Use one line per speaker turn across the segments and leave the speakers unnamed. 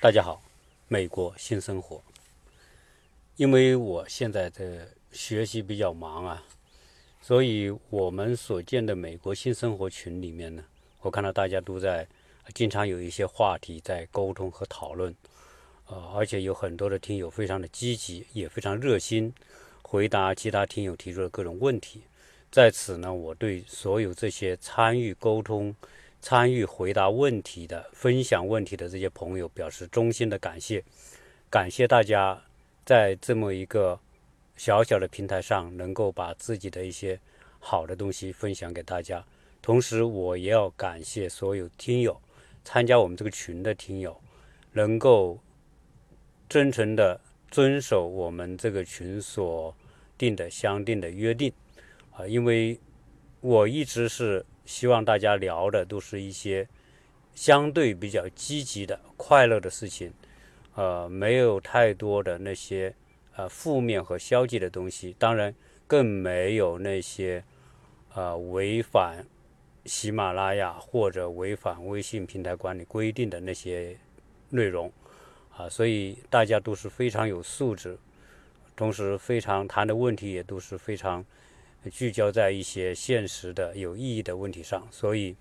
大家好，美国新生活。因为我现在的学习比较忙啊，所以我们所建的美国新生活群里面呢，我看到大家都在经常有一些话题在沟通和讨论，呃，而且有很多的听友非常的积极，也非常热心，回答其他听友提出的各种问题。在此呢，我对所有这些参与沟通、参与回答问题的、分享问题的这些朋友表示衷心的感谢，感谢大家在这么一个小小的平台上，能够把自己的一些好的东西分享给大家。同时，我也要感谢所有听友参加我们这个群的听友，能够真诚的遵守我们这个群所定的相定的约定。啊，因为我一直是希望大家聊的都是一些相对比较积极的、快乐的事情，呃，没有太多的那些呃负面和消极的东西，当然更没有那些呃违反喜马拉雅或者违反微信平台管理规定的那些内容。啊，所以大家都是非常有素质，同时非常谈的问题也都是非常聚焦在一些现实的有意义的问题上，所以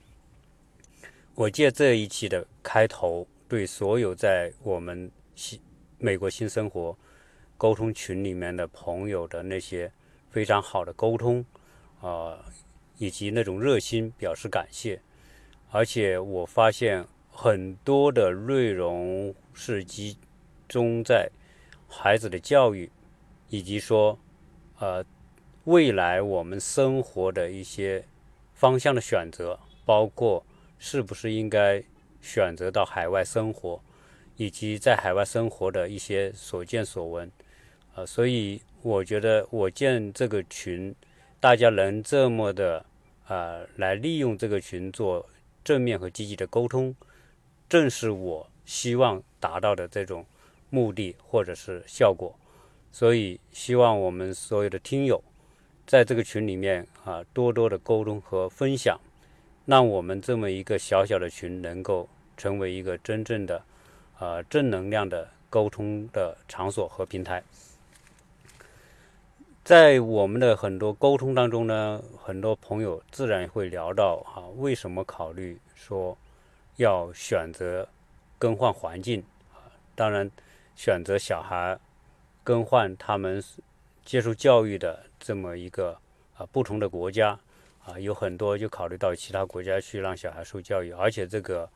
我借这一期的开头，对所有在我们新美国新生活沟通群里面的朋友的那些非常好的沟通啊、以及那种热心表示感谢。而且我发现很多的内容是集中在孩子的教育，以及说呃未来我们生活的一些方向的选择，包括是不是应该选择到海外生活，以及在海外生活的一些所见所闻。呃，所以我觉得我建这个群，大家能这么的呃来利用这个群做正面和积极的沟通，正是我希望达到的这种目的或者是效果。所以希望我们所有的听友在这个群里面啊，多多的沟通和分享，让我们这么一个小小的群能够成为一个真正的呃正能量的沟通的场所和平台。在我们的很多沟通当中呢，很多朋友自然会聊到啊，为什么考虑说要选择更换环境啊？当然，选择小孩更换他们接受教育的这么一个啊不同的国家啊，有很多就考虑到其他国家去让小孩受教育，而且这个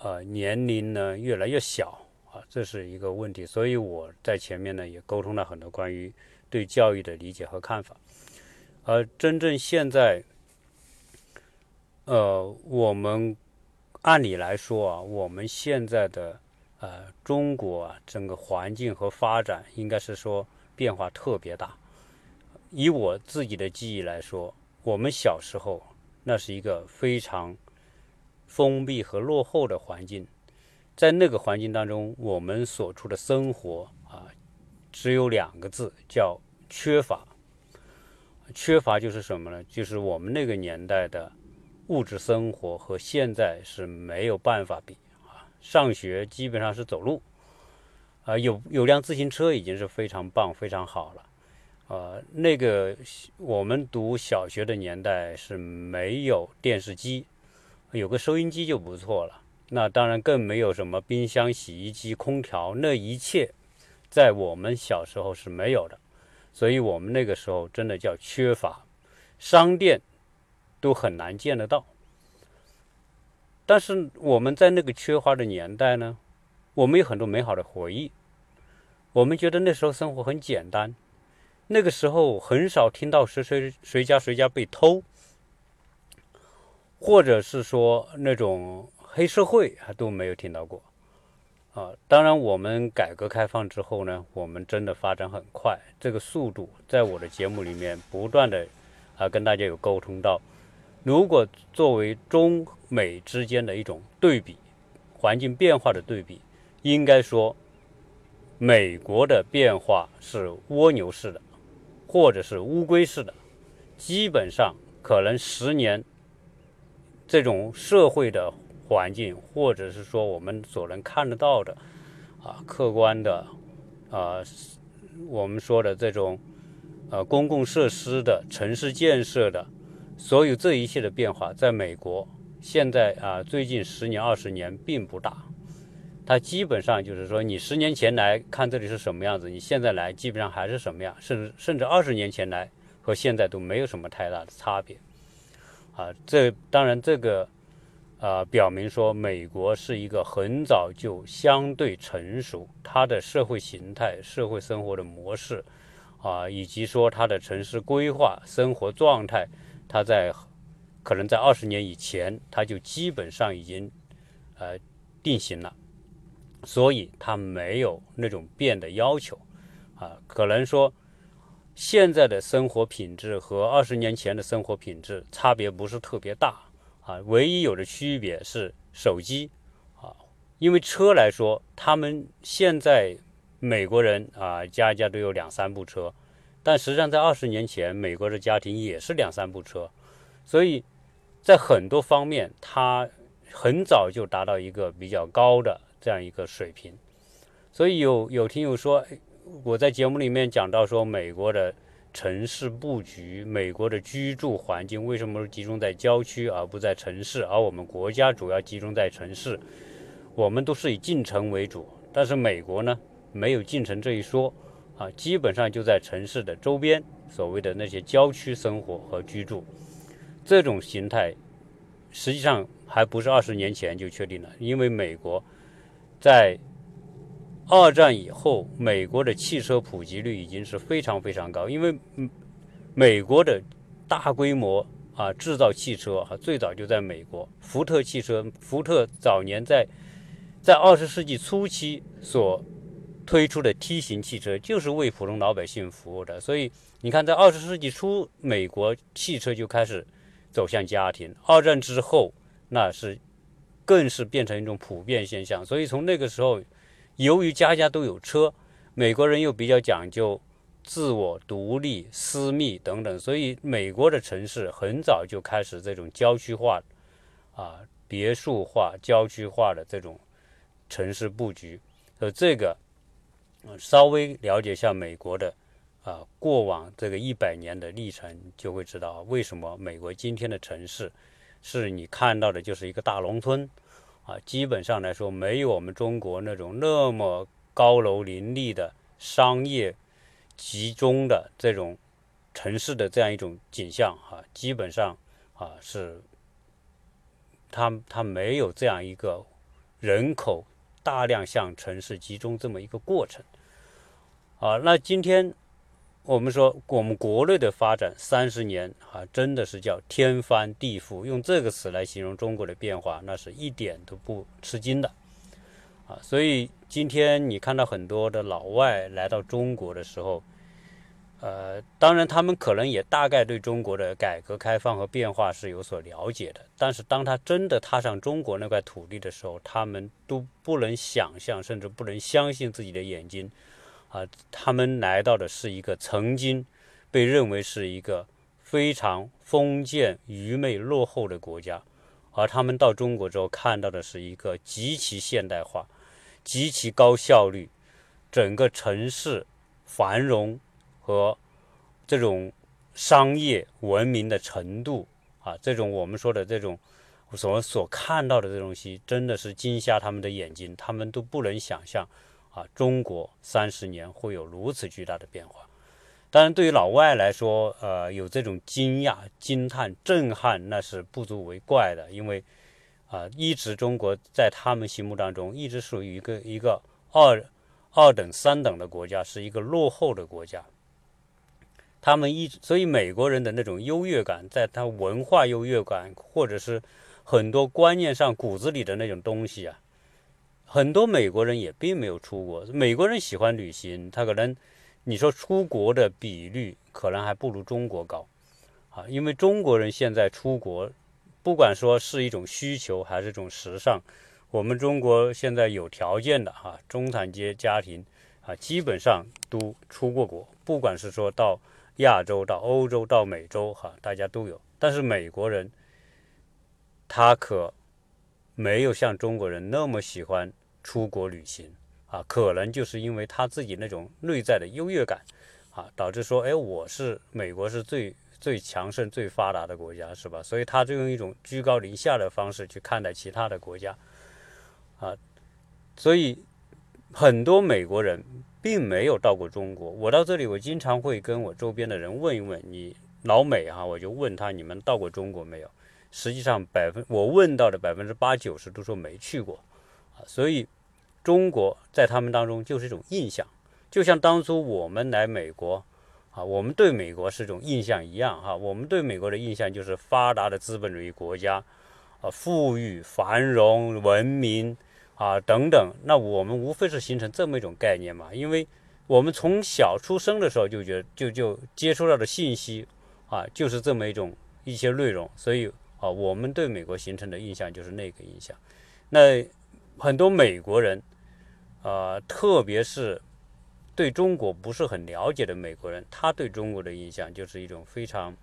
呃年龄呢越来越小啊，这是一个问题。所以我在前面呢也沟通了很多关于对教育的理解和看法。而真正现在，呃，我们按理来说啊，我们现在的呃中国啊，整个环境和发展应该是说变化特别大。以我自己的记忆来说，我们小时候那是一个非常封闭和落后的环境，在那个环境当中，我们所处的生活啊，只有两个字，叫缺乏。缺乏就是什么呢？就是我们那个年代的物质生活和现在是没有办法比。上学基本上是走路，啊，有有辆自行车已经是非常棒、非常好了。呃，那个我们读小学的年代是没有电视机，有个收音机就不错了。那当然更没有什么冰箱、洗衣机、空调，那一切在我们小时候是没有的。所以我们那个时候真的叫缺乏，商店都很难见得到。但是我们在那个缺乏的年代呢，我们有很多美好的回忆。我们觉得那时候生活很简单，那个时候很少听到谁谁谁家谁家被偷，或者是说那种黑社会还都没有听到过。啊，当然，我们改革开放之后呢，我们真的发展很快，这个速度在我的节目里面不断的啊跟大家有沟通到。如果作为中美之间的一种对比，环境变化的对比，应该说美国的变化是蜗牛式的，或者是乌龟式的，基本上可能十年这种社会的环境，或者是说我们所能看得到的啊客观的啊我们说的这种呃公共设施的城市建设的所有这一切的变化，在美国现在啊最近十年二十年并不大。它基本上就是说，你十年前来看这里是什么样子，你现在来基本上还是什么样，甚至甚至二十年前来和现在都没有什么太大的差别。啊，这当然这个啊表明说，美国是一个很早就相对成熟，它的社会形态、社会生活的模式啊，以及说它的城市规划、生活状态，它在可能在二十年以前，它就基本上已经呃定型了。所以它没有那种变的要求，啊，可能说现在的生活品质和二十年前的生活品质差别不是特别大，啊，唯一有的区别是手机，啊，因为车来说，他们现在美国人啊家家都有两三部车，但实际上在二十年前，美国的家庭也是两三部车，所以在很多方面，它很早就达到一个比较高的。这样一个水平，所以有有听友说，我在节目里面讲到说，美国的城市布局，美国的居住环境为什么集中在郊区而不在城市？而我们国家主要集中在城市，我们都是以进城为主，但是美国呢，没有进城这一说啊，基本上就在城市的周边，所谓的那些郊区生活和居住，这种形态实际上还不是二十年前就确定了，因为美国。在二战以后，美国的汽车普及率已经是非常非常高，因为美国的大规模啊制造汽车啊，最早就在美国。福特汽车，福特早年在在二十世纪初期所推出的 T 型汽车，就是为普通老百姓服务的。所以你看，在二十世纪初，美国汽车就开始走向家庭。二战之后，那是。更是变成一种普遍现象，所以从那个时候，由于家家都有车，美国人又比较讲究自我独立、私密等等，所以美国的城市很早就开始这种郊区化、啊别墅化、郊区化的这种城市布局。呃，这个稍微了解一下美国的啊过往这个一百年的历程，就会知道为什么美国今天的城市。是你看到的，就是一个大农村，啊，基本上来说没有我们中国那种那么高楼林立的商业集中的这种城市的这样一种景象，哈，基本上啊是，它它没有这样一个人口大量向城市集中这么一个过程，啊，那今天。我们说，我们国内的发展三十年啊，真的是叫天翻地覆。用这个词来形容中国的变化，那是一点都不吃惊的啊。所以今天你看到很多的老外来到中国的时候，呃，当然他们可能也大概对中国的改革开放和变化是有所了解的。但是当他真的踏上中国那块土地的时候，他们都不能想象，甚至不能相信自己的眼睛。啊，他们来到的是一个曾经被认为是一个非常封建、愚昧、落后的国家，而他们到中国之后看到的是一个极其现代化、极其高效率、整个城市繁荣和这种商业文明的程度啊，这种我们说的这种所所看到的这东西，真的是惊瞎他们的眼睛，他们都不能想象。啊，中国三十年会有如此巨大的变化？当然，对于老外来说，呃，有这种惊讶、惊叹、震撼，那是不足为怪的。因为，啊，一直中国在他们心目当中一直属于一个一个二二等、三等的国家，是一个落后的国家。他们一所以美国人的那种优越感，在他文化优越感，或者是很多观念上骨子里的那种东西啊。很多美国人也并没有出国。美国人喜欢旅行，他可能你说出国的比率可能还不如中国高啊。因为中国人现在出国，不管说是一种需求还是一种时尚，我们中国现在有条件的哈中产阶家庭啊，基本上都出过国，不管是说到亚洲到欧洲到美洲哈，大家都有。但是美国人他可没有像中国人那么喜欢出国旅行啊，可能就是因为他自己那种内在的优越感啊，导致说，哎，我是美国是最最强盛、最发达的国家，是吧？所以他就用一种居高临下的方式去看待其他的国家啊，所以很多美国人。并没有到过中国。我到这里，我经常会跟我周边的人问一问你老美哈，我就问他你们到过中国没有？实际上百分我问到的百分之八九十都说没去过。所以中国在他们当中就是一种印象，就像当初我们来美国啊，我们对美国是种印象一样哈。我们对美国的印象就是发达的资本主义国家啊，富裕、繁荣、文明。啊，等等，那我们无非是形成这么一种概念嘛？因为我们从小出生的时候就觉得就就接触到的信息啊，就是这么一种一些内容，所以啊，我们对美国形成的印象就是那个印象。那很多美国人啊，特别是对中国不是很了解的美国人，他对中国的印象就是一种非常。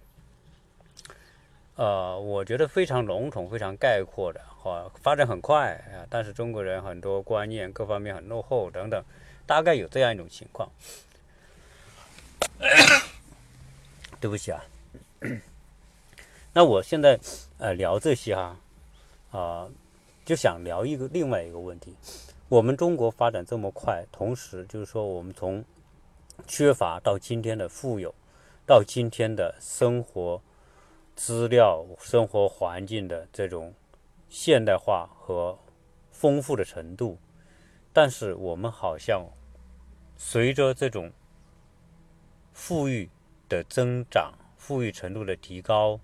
呃，我觉得非常笼统、非常概括的，哈，发展很快啊，但是中国人很多观念各方面很落后等等，大概有这样一种情况。对不起啊，那我现在呃聊这些哈，啊，就想聊一个另外一个问题，我们中国发展这么快，同时就是说我们从缺乏到今天的富有，到今天的生活。资料、生活环境的这种现代化和丰富的程度，但是我们好像随着这种富裕的增长、富裕程度的提高，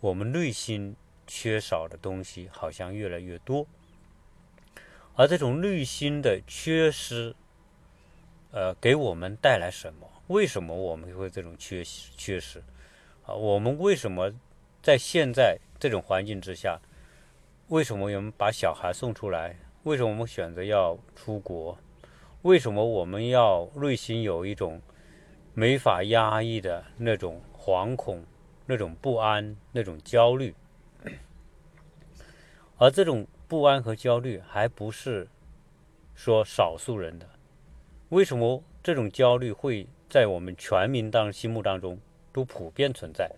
我们内心缺少的东西好像越来越多。而这种内心的缺失，呃，给我们带来什么？为什么我们会这种缺缺失？啊，我们为什么在现在这种环境之下，为什么我们把小孩送出来？为什么我们选择要出国？为什么我们要内心有一种没法压抑的那种惶恐、那种不安、那种焦虑？而这种不安和焦虑还不是说少数人的，为什么这种焦虑会在我们全民当心目当中？都普遍存在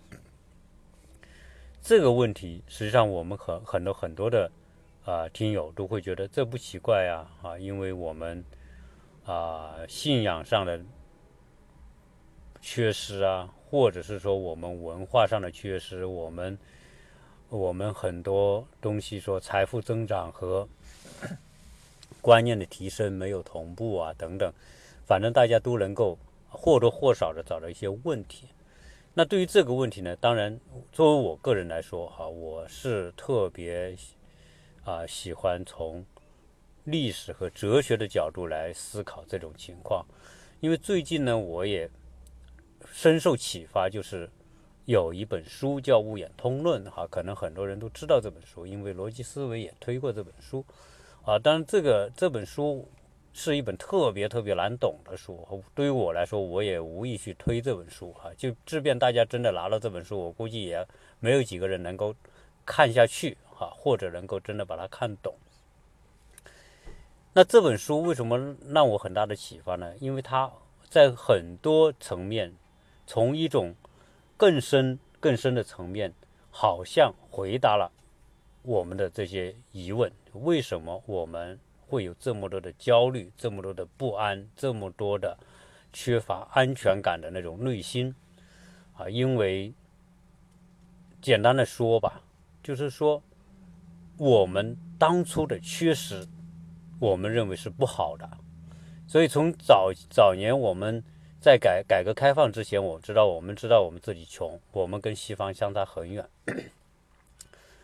这个问题，实际上我们很很多很多的啊听友都会觉得这不奇怪呀啊，因为我们啊信仰上的缺失啊，或者是说我们文化上的缺失，我们我们很多东西说财富增长和 观念的提升没有同步啊等等，反正大家都能够或多或少的找到一些问题。那对于这个问题呢，当然，作为我个人来说，哈，我是特别啊喜欢从历史和哲学的角度来思考这种情况，因为最近呢，我也深受启发，就是有一本书叫《物演通论》，哈，可能很多人都知道这本书，因为逻辑思维也推过这本书，啊，当然这个这本书。是一本特别特别难懂的书，对于我来说，我也无意去推这本书哈。就即便大家真的拿了这本书，我估计也没有几个人能够看下去哈，或者能够真的把它看懂。那这本书为什么让我很大的启发呢？因为它在很多层面，从一种更深更深的层面，好像回答了我们的这些疑问：为什么我们？会有这么多的焦虑，这么多的不安，这么多的缺乏安全感的那种内心啊！因为简单的说吧，就是说我们当初的缺失，我们认为是不好的。所以从早早年我们在改改革开放之前，我知道我们知道我们自己穷，我们跟西方相差很远。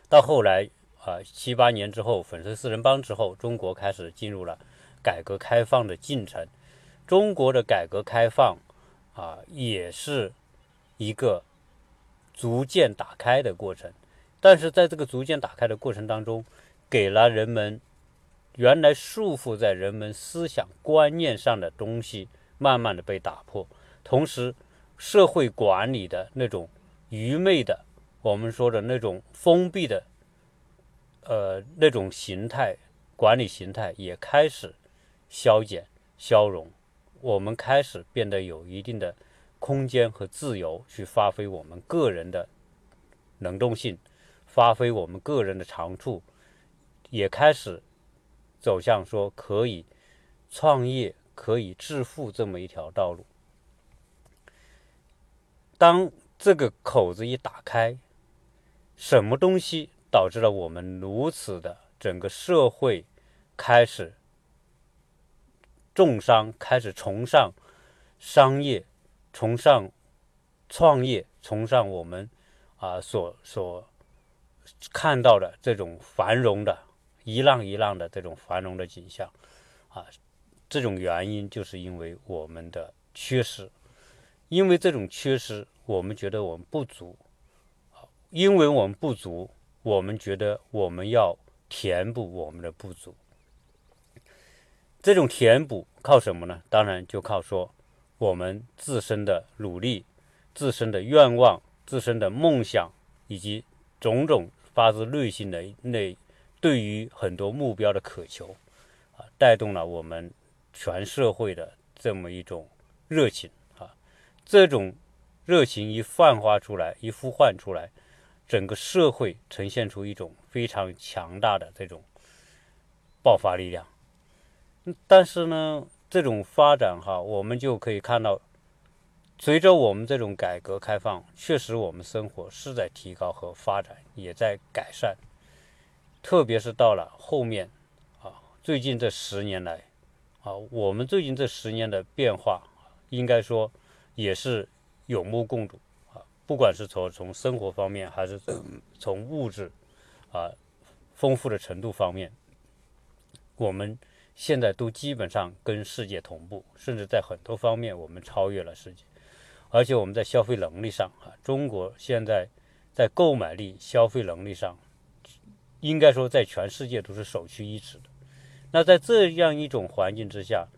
到后来。啊，七八年之后，粉碎四人帮之后，中国开始进入了改革开放的进程。中国的改革开放啊，也是一个逐渐打开的过程。但是在这个逐渐打开的过程当中，给了人们原来束缚在人们思想观念上的东西，慢慢的被打破，同时社会管理的那种愚昧的，我们说的那种封闭的，呃，那种形态管理形态也开始消减、消融，我们开始变得有一定的空间和自由去发挥我们个人的能动性，发挥我们个人的长处，也开始走向说可以创业、可以致富这么一条道路。当这个口子一打开，什么东西导致了我们如此的整个社会开始重商，开始崇尚商业，崇尚创业，崇尚我们啊所所看到的这种繁荣的一浪一浪的这种繁荣的景象啊，这种原因就是因为我们的缺失。因为这种缺失，我们觉得我们不足，因为我们不足，我们觉得我们要填补我们的不足。这种填补靠什么呢？当然就靠说我们自身的努力、自身的愿望、自身的梦想，以及种种发自内心的那对于很多目标的渴求，啊，带动了我们全社会的这么一种热情啊。这种热情一泛化出来，一呼唤出来，整个社会呈现出一种非常强大的这种爆发力量。但是呢，这种发展哈，我们就可以看到，随着我们这种改革开放，确实我们生活是在提高和发展，也在改善。特别是到了后面啊，最近这十年来啊，我们最近这十年的变化，应该说。也是有目共睹啊，不管是从从生活方面，还是从物质啊丰富的程度方面，我们现在都基本上跟世界同步，甚至在很多方面我们超越了世界。而且我们在消费能力上啊，中国现在在购买力、消费能力上，应该说在全世界都是首屈一指的。那在这样一种环境之下，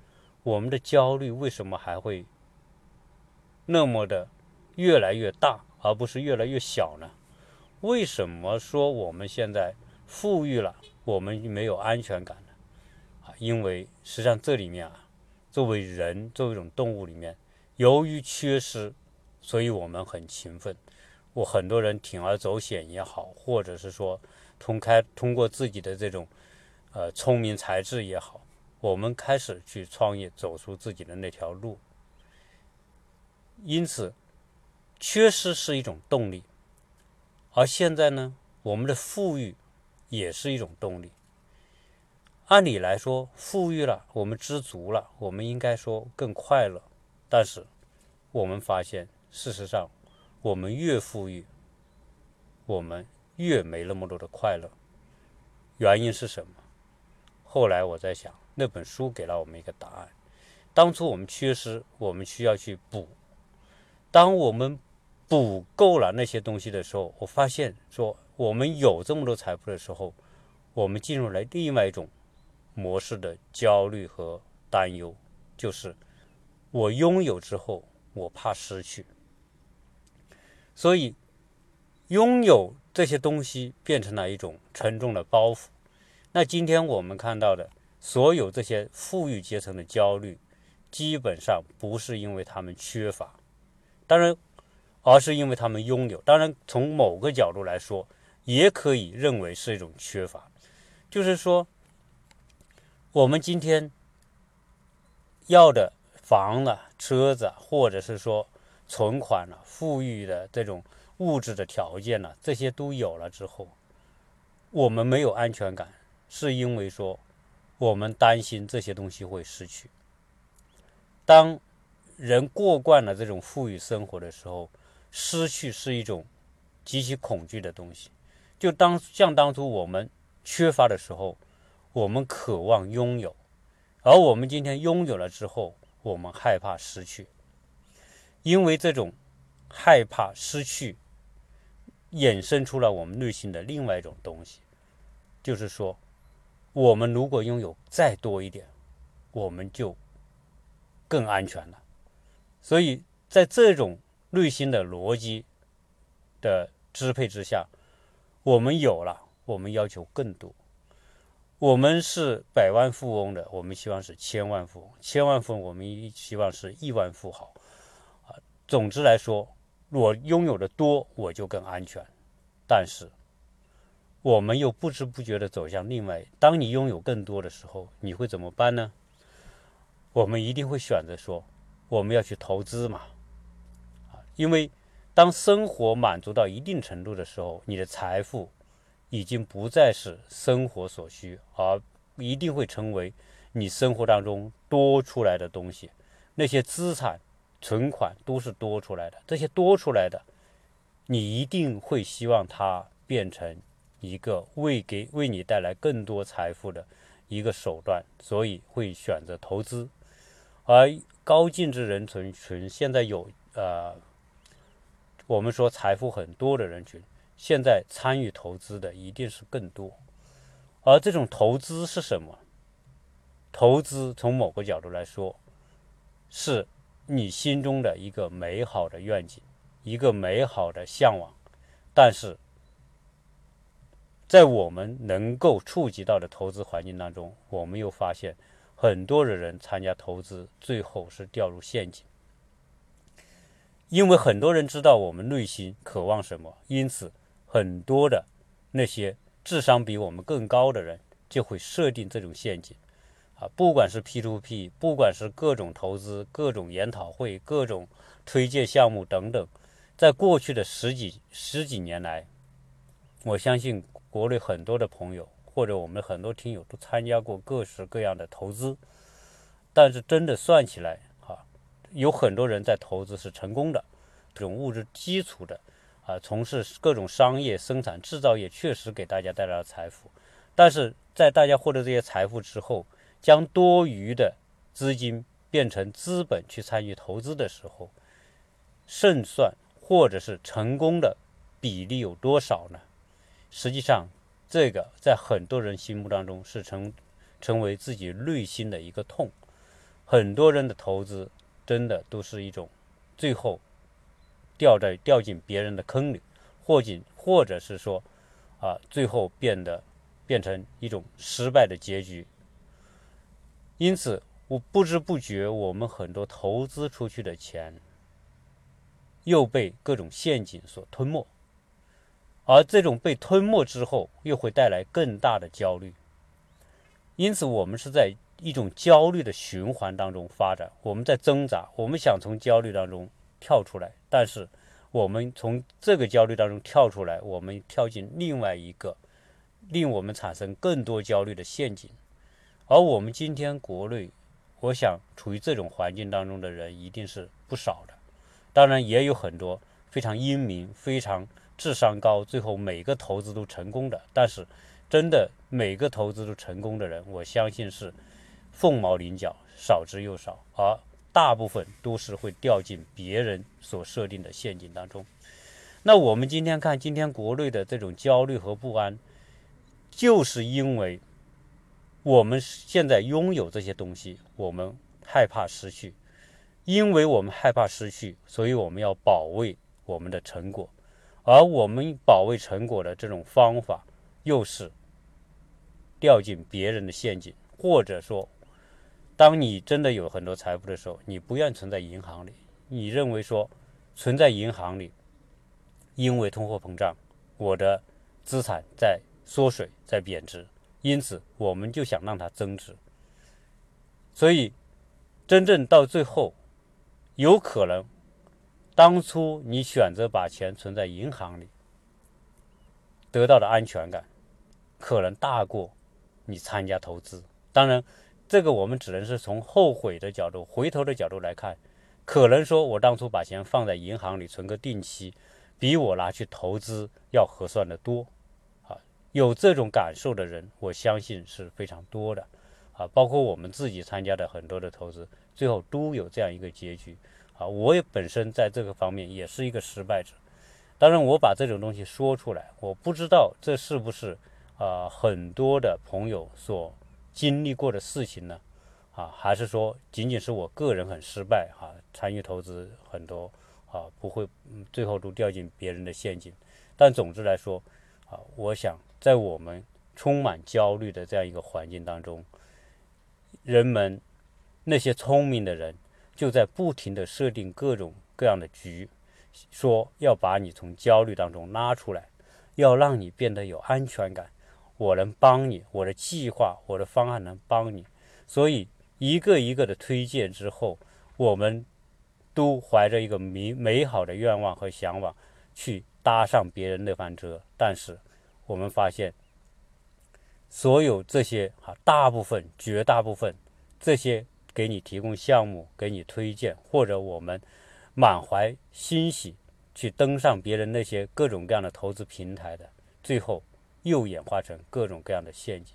我们的焦虑为什么还会？那么的越来越大，而不是越来越小呢？为什么说我们现在富裕了，我们没有安全感呢？啊，因为实际上这里面啊，作为人，作为一种动物里面，由于缺失，所以我们很勤奋。我很多人铤而走险也好，或者是说通开通过自己的这种呃聪明才智也好，我们开始去创业，走出自己的那条路。因此，缺失是一种动力，而现在呢，我们的富裕也是一种动力。按理来说，富裕了，我们知足了，我们应该说更快乐。但是，我们发现，事实上，我们越富裕，我们越没那么多的快乐。原因是什么？后来我在想，那本书给了我们一个答案：当初我们缺失，我们需要去补。当我们补够了那些东西的时候，我发现说我们有这么多财富的时候，我们进入了另外一种模式的焦虑和担忧，就是我拥有之后，我怕失去，所以拥有这些东西变成了一种沉重的包袱。那今天我们看到的所有这些富裕阶层的焦虑，基本上不是因为他们缺乏。当然，而是因为他们拥有。当然，从某个角度来说，也可以认为是一种缺乏。就是说，我们今天要的房子、车子，或者是说存款了、富裕的这种物质的条件呢，这些都有了之后，我们没有安全感，是因为说我们担心这些东西会失去。当人过惯了这种富裕生活的时候，失去是一种极其恐惧的东西。就当像当初我们缺乏的时候，我们渴望拥有；而我们今天拥有了之后，我们害怕失去。因为这种害怕失去，衍生出了我们内心的另外一种东西，就是说，我们如果拥有再多一点，我们就更安全了。所以在这种内心的逻辑的支配之下，我们有了，我们要求更多。我们是百万富翁的，我们希望是千万富翁；千万富翁，我们希望是亿万富豪。啊，总之来说，我拥有的多，我就更安全。但是，我们又不知不觉地走向另外。当你拥有更多的时候，你会怎么办呢？我们一定会选择说，我们要去投资嘛。啊，因为当生活满足到一定程度的时候，你的财富。已经不再是生活所需，而一定会成为你生活当中多出来的东西。那些资产、存款都是多出来的，这些多出来的，你一定会希望它变成一个为给为你带来更多财富的一个手段，所以会选择投资。而高净值人群群现在有呃，我们说财富很多的人群。现在参与投资的一定是更多，而这种投资是什么？投资从某个角度来说，是你心中的一个美好的愿景，一个美好的向往。但是，在我们能够触及到的投资环境当中，我们又发现很多的人参加投资，最后是掉入陷阱。因为很多人知道我们内心渴望什么，因此。很多的那些智商比我们更高的人，就会设定这种陷阱，啊，不管是 P to P，不管是各种投资、各种研讨会、各种推介项目等等，在过去的十几十几年来，我相信国内很多的朋友或者我们很多听友都参加过各式各样的投资，但是真的算起来，啊，有很多人在投资是成功的，这种物质基础的。啊，从事各种商业生产制造业，确实给大家带来了财富。但是在大家获得这些财富之后，将多余的资金变成资本去参与投资的时候，胜算或者是成功的比例有多少呢？实际上，这个在很多人心目当中是成成为自己内心的一个痛。很多人的投资真的都是一种最后。掉在掉进别人的坑里，或进或者是说，啊，最后变得变成一种失败的结局。因此，我不知不觉，我们很多投资出去的钱又被各种陷阱所吞没，而这种被吞没之后，又会带来更大的焦虑。因此，我们是在一种焦虑的循环当中发展，我们在挣扎，我们想从焦虑当中。跳出来，但是我们从这个焦虑当中跳出来，我们跳进另外一个令我们产生更多焦虑的陷阱。而我们今天国内，我想处于这种环境当中的人一定是不少的。当然，也有很多非常英明、非常智商高，最后每个投资都成功的。但是，真的每个投资都成功的人，我相信是凤毛麟角，少之又少。而大部分都是会掉进别人所设定的陷阱当中。那我们今天看，今天国内的这种焦虑和不安，就是因为我们现在拥有这些东西，我们害怕失去。因为我们害怕失去，所以我们要保卫我们的成果。而我们保卫成果的这种方法，又是掉进别人的陷阱，或者说。当你真的有很多财富的时候，你不愿存在银行里，你认为说存在银行里，因为通货膨胀，我的资产在缩水，在贬值，因此我们就想让它增值。所以，真正到最后，有可能当初你选择把钱存在银行里，得到的安全感，可能大过你参加投资。当然。这个我们只能是从后悔的角度、回头的角度来看，可能说我当初把钱放在银行里存个定期，比我拿去投资要合算的多。啊，有这种感受的人，我相信是非常多的。啊，包括我们自己参加的很多的投资，最后都有这样一个结局。啊，我也本身在这个方面也是一个失败者。当然，我把这种东西说出来，我不知道这是不是啊很多的朋友所。经历过的事情呢，啊，还是说仅仅是我个人很失败啊？参与投资很多啊，不会，最后都掉进别人的陷阱。但总之来说，啊，我想在我们充满焦虑的这样一个环境当中，人们那些聪明的人就在不停的设定各种各样的局，说要把你从焦虑当中拉出来，要让你变得有安全感。我能帮你，我的计划，我的方案能帮你。所以一个一个的推荐之后，我们。都怀着一个美美好的愿望和向往去搭上别人那班车，但是我们发现，所有这些啊，大部分、绝大部分这些给你提供项目、给你推荐，或者我们满怀欣喜去登上别人那些各种各样的投资平台的，最后又演化成各种各样的陷阱。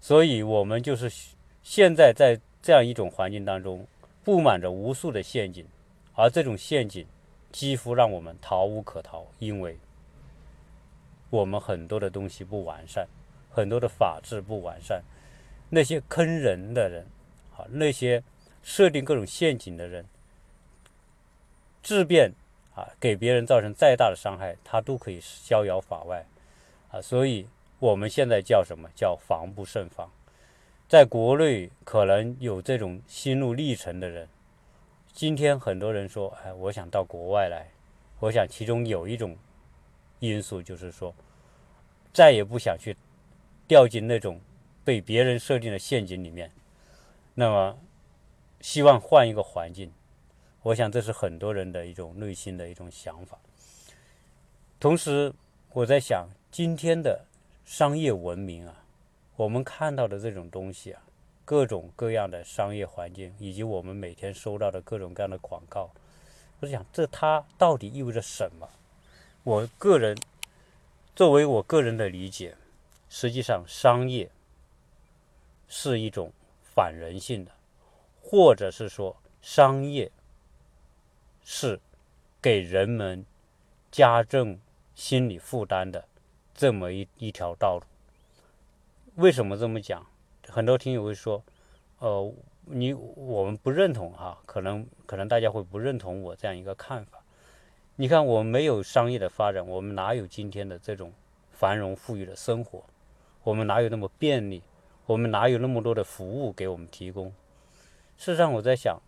所以，我们就是现在在这样一种环境当中，布满着无数的陷阱。而这种陷阱几乎让我们逃无可逃，因为我们很多的东西不完善，很多的法制不完善，那些坑人的人，啊，那些设定各种陷阱的人，质变啊，给别人造成再大的伤害，他都可以逍遥法外，啊，所以我们现在叫什么叫防不胜防？在国内可能有这种心路历程的人。今天很多人说：“哎，我想到国外来。”我想其中有一种因素就是说，再也不想去掉进那种被别人设定的陷阱里面。那么，希望换一个环境。我想这是很多人的一种内心的一种想法。同时，我在想，今天的商业文明啊，我们看到的这种东西啊。各种各样的商业环境，以及我们每天收到的各种各样的广告，我想这它到底意味着什么？我个人作为我个人的理解，实际上商业是一种反人性的，或者是说商业是给人们加重心理负担的这么一一条道路。为什么这么讲？很多听友会说：“呃，你我们不认同哈，可能可能大家会不认同我这样一个看法。你看，我们没有商业的发展，我们哪有今天的这种繁荣富裕的生活？我们哪有那么便利？我们哪有那么多的服务给我们提供？事实上，我在想，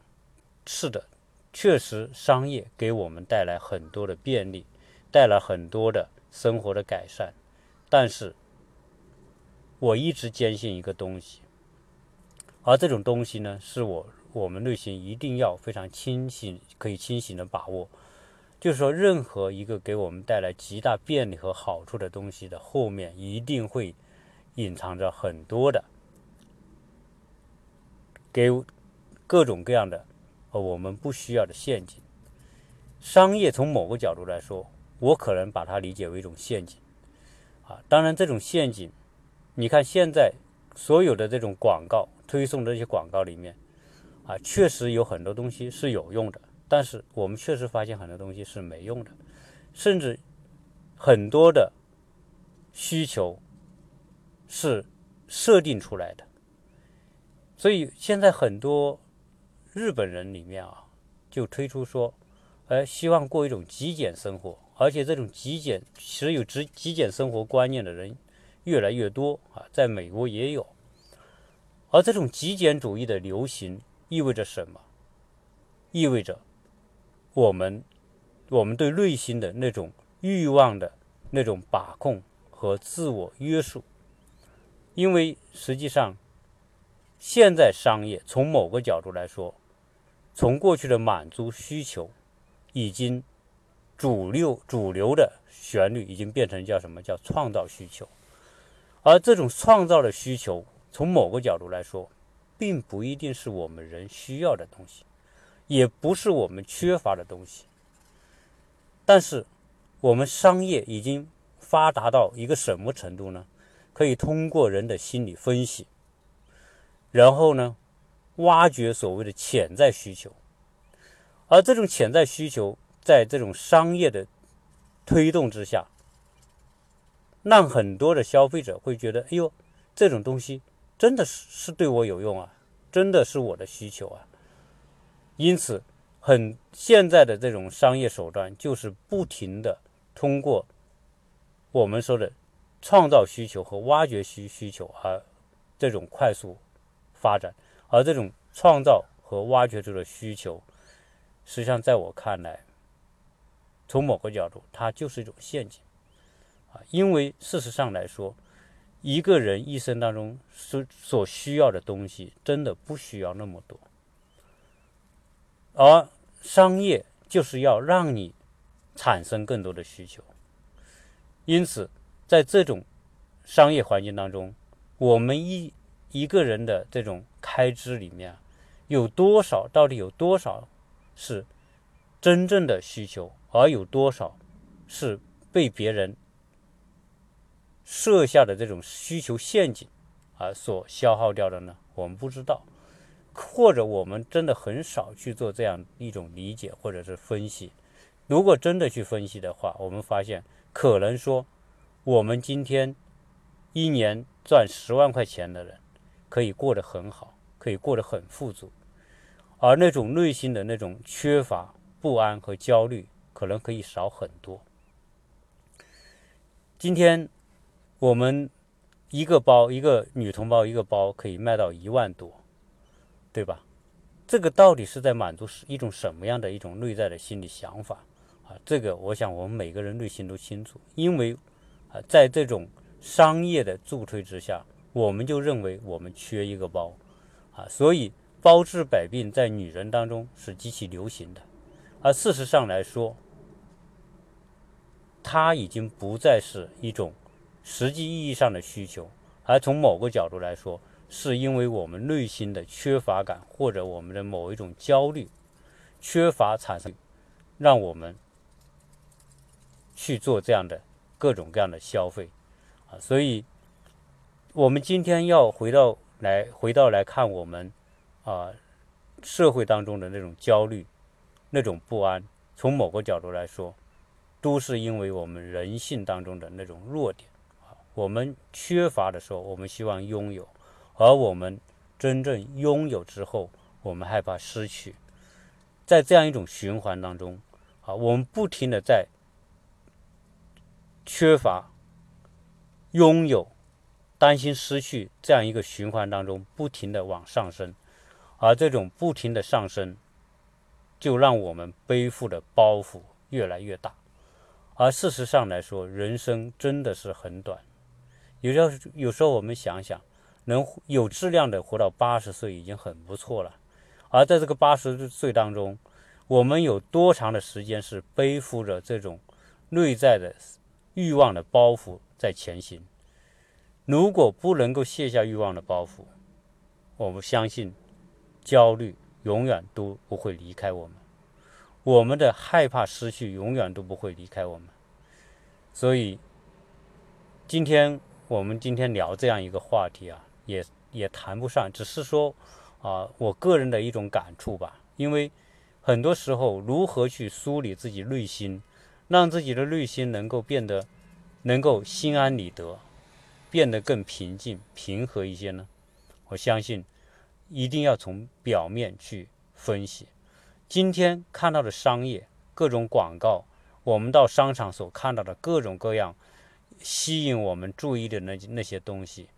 是的，确实商业给我们带来很多的便利，带来很多的生活的改善，但是。”我一直坚信一个东西，而这种东西呢，是我我们内心一定要非常清醒、可以清醒的把握。就是说，任何一个给我们带来极大便利和好处的东西的后面，一定会隐藏着很多的给各种各样的呃我们不需要的陷阱。商业从某个角度来说，我可能把它理解为一种陷阱啊。当然，这种陷阱。你看，现在所有的这种广告推送这些广告里面，啊，确实有很多东西是有用的，但是我们确实发现很多东西是没用的，甚至很多的需求是设定出来的。所以现在很多日本人里面啊，就推出说，哎，希望过一种极简生活，而且这种极简持有极极简生活观念的人。越来越多啊，在美国也有，而这种极简主义的流行意味着什么？意味着我们我们对内心的那种欲望的那种把控和自我约束。因为实际上，现在商业从某个角度来说，从过去的满足需求，已经主流主流的旋律已经变成叫什么叫创造需求。而这种创造的需求，从某个角度来说，并不一定是我们人需要的东西，也不是我们缺乏的东西。但是，我们商业已经发达到一个什么程度呢？可以通过人的心理分析，然后呢，挖掘所谓的潜在需求。而这种潜在需求，在这种商业的推动之下。让很多的消费者会觉得，哎呦，这种东西真的是是对我有用啊，真的是我的需求啊。因此，很现在的这种商业手段，就是不停的通过我们说的创造需求和挖掘需需求而这种快速发展，而这种创造和挖掘出的需求，实际上在我看来，从某个角度，它就是一种陷阱啊，因为事实上来说，一个人一生当中所所需要的东西，真的不需要那么多。而商业就是要让你产生更多的需求，因此，在这种商业环境当中，我们一一个人的这种开支里面，有多少到底有多少是真正的需求，而有多少是被别人设下的这种需求陷阱啊所消耗掉的呢？我们不知道。或者我们真的很少去做这样一种理解或者是分析。如果真的去分析的话，我们发现可能说，我们今天一年赚十万块钱的人，可以过得很好，可以过得很富足，而那种内心的那种缺乏、不安和焦虑，可能可以少很多。今天我们一个包，一个女同胞一个包可以卖到一万多。对吧？这个到底是在满足一种什么样的一种内在的心理想法啊？这个我想我们每个人内心都清楚。因为啊，在这种商业的助推之下，我们就认为我们缺一个包啊，所以包治百病在女人当中是极其流行的。而事实上来说，它已经不再是一种实际意义上的需求，而从某个角度来说。是因为我们内心的缺乏感，或者我们的某一种焦虑、缺乏产生，让我们去做这样的各种各样的消费啊。所以，我们今天要回到来，回到来看我们啊社会当中的那种焦虑、那种不安，从某个角度来说，都是因为我们人性当中的那种弱点啊。我们缺乏的时候，我们希望拥有。而我们真正拥有之后，我们害怕失去，在这样一种循环当中，啊，我们不停的在缺乏、拥有、担心失去这样一个循环当中，不停的往上升，而这种不停的上升，就让我们背负的包袱越来越大。而事实上来说，人生真的是很短，有时候有时候我们想想。能有质量的活到八十岁已经很不错了，而在这个八十岁当中，我们有多长的时间是背负着这种内在的欲望的包袱在前行？如果不能够卸下欲望的包袱，我们相信焦虑永远都不会离开我们，我们的害怕失去永远都不会离开我们。所以，今天我们今天聊这样一个话题啊。也也谈不上，只是说，啊，我个人的一种感触吧。因为很多时候，如何去梳理自己内心，让自己的内心能够变得能够心安理得，变得更平静、平和一些呢？我相信，一定要从表面去分析。今天看到的商业各种广告，我们到商场所看到的各种各样吸引我们注意的那那些东西。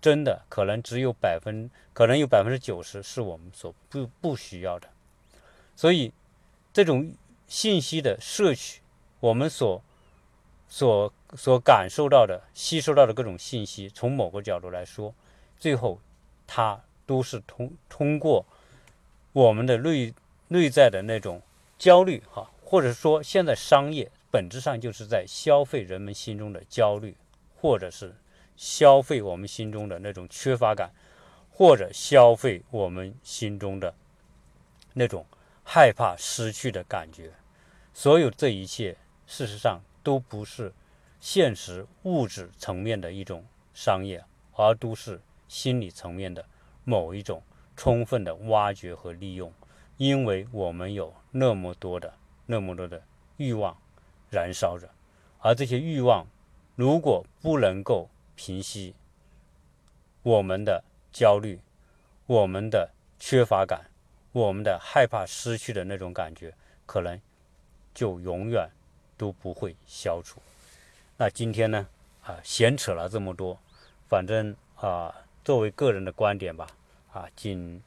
真的可能只有百分，可能有百分之九十是我们所不不需要的，所以这种信息的摄取，我们所所所感受到的、吸收到的各种信息，从某个角度来说，最后它都是通通过我们的内内在的那种焦虑哈，或者说现在商业本质上就是在消费人们心中的焦虑，或者是。消费我们心中的那种缺乏感，或者消费我们心中的那种害怕失去的感觉，所有这一切，事实上都不是现实物质层面的一种商业，而都是心理层面的某一种充分的挖掘和利用。因为我们有那么多的、那么多的欲望燃烧着，而这些欲望如果不能够平息我们的焦虑，我们的缺乏感，我们的害怕失去的那种感觉，可能就永远都不会消除。那今天呢，啊，闲扯了这么多，反正啊，作为个人的观点吧，啊，仅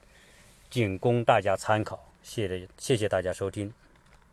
仅供大家参考。谢谢谢谢大家收听。